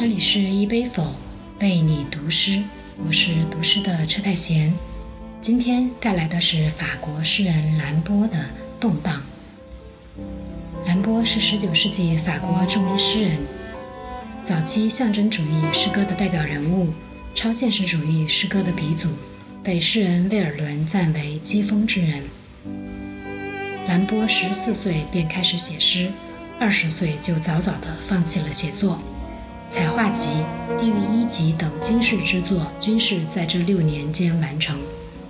这里是一杯否为你读诗，我是读诗的车太贤。今天带来的是法国诗人兰波的《动荡》。兰波是19世纪法国著名诗人，早期象征主义诗歌的代表人物，超现实主义诗歌的鼻祖，被诗人威尔伦赞为机锋之人。兰波十四岁便开始写诗，二十岁就早早地放弃了写作。彩画集、地狱一集等惊世之作均是在这六年间完成。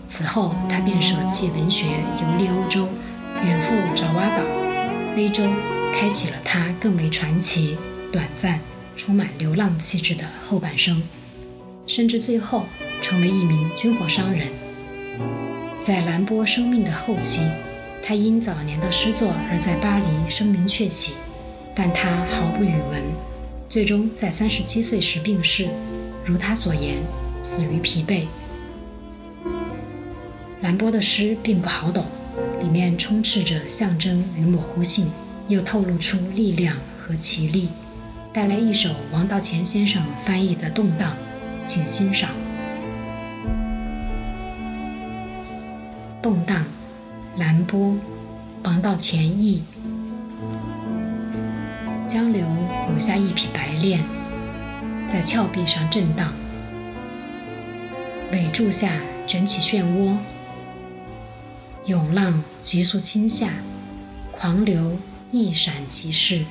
此后，他便舍弃文学，游历欧洲，远赴爪哇岛、非洲，开启了他更为传奇、短暂、充满流浪气质的后半生，甚至最后成为一名军火商人。在兰波生命的后期，他因早年的诗作而在巴黎声名鹊起，但他毫不语文。最终在三十七岁时病逝，如他所言，死于疲惫。兰波的诗并不好懂，里面充斥着象征与模糊性，又透露出力量和奇力。带来一首王道乾先生翻译的《动荡》，请欣赏。《动荡》，兰波，王道乾译。江流留下一匹白练，在峭壁上震荡，尾柱下卷起漩涡，涌浪急速倾下，狂流一闪即逝，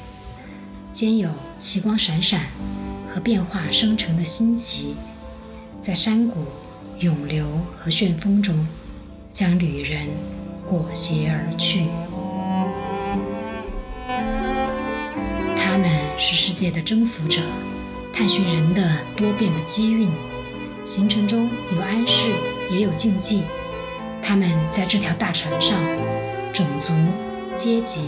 间有奇光闪闪和变化生成的新奇，在山谷、涌流和旋风中，将旅人裹挟而去。是世界的征服者，探寻人的多变的机运。行程中有安适，也有禁忌。他们在这条大船上，种族、阶级、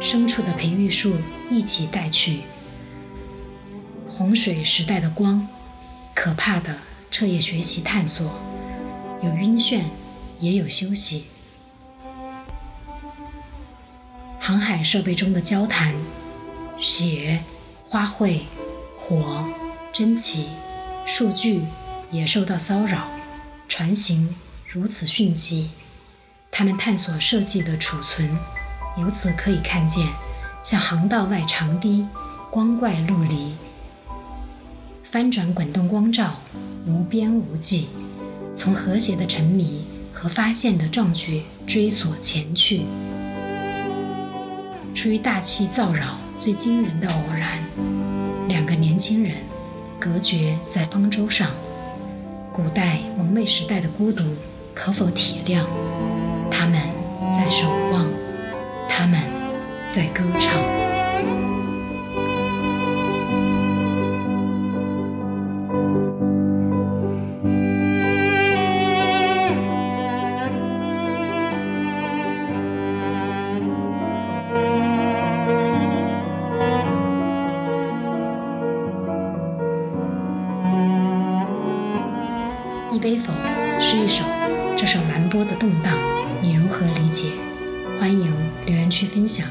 牲畜的培育树一起带去。洪水时代的光，可怕的彻夜学习探索，有晕眩，也有休息。航海设备中的交谈，血。花卉、火、珍奇、数据也受到骚扰，船型如此迅疾，他们探索设计的储存，由此可以看见，像航道外长堤，光怪陆离，翻转滚动光照，无边无际，从和谐的沉迷和发现的壮举追索前去，出于大气造扰。最惊人的偶然，两个年轻人隔绝在方舟上。古代蒙昧时代的孤独，可否体谅？他们在守望，他们在歌唱。一杯否是一首这首兰波的动荡，你如何理解？欢迎留言区分享。